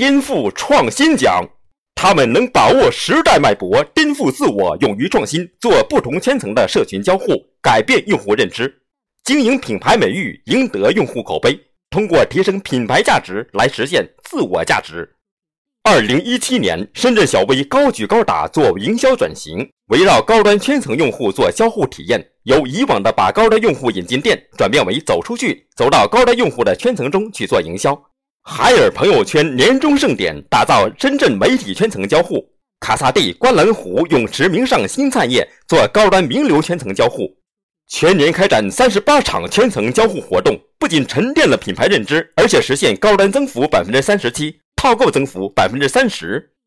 颠覆创新奖。他们能把握时代脉搏，颠覆自我，勇于创新，做不同圈层的社群交互，改变用户认知，经营品牌美誉，赢得用户口碑，通过提升品牌价值来实现自我价值。二零一七年，深圳小微高举高打做营销转型，围绕高端圈层用户做交互体验，由以往的把高端用户引进店，转变为走出去，走到高端用户的圈层中去做营销。海尔朋友圈年终盛典打造深圳媒体圈层交互，卡萨帝观澜湖泳池名上新灿业做高端名流圈层交互，全年开展三十八场圈层交互活动，不仅沉淀了品牌认知，而且实现高端增幅百分之三十七，套购增幅百分之三十。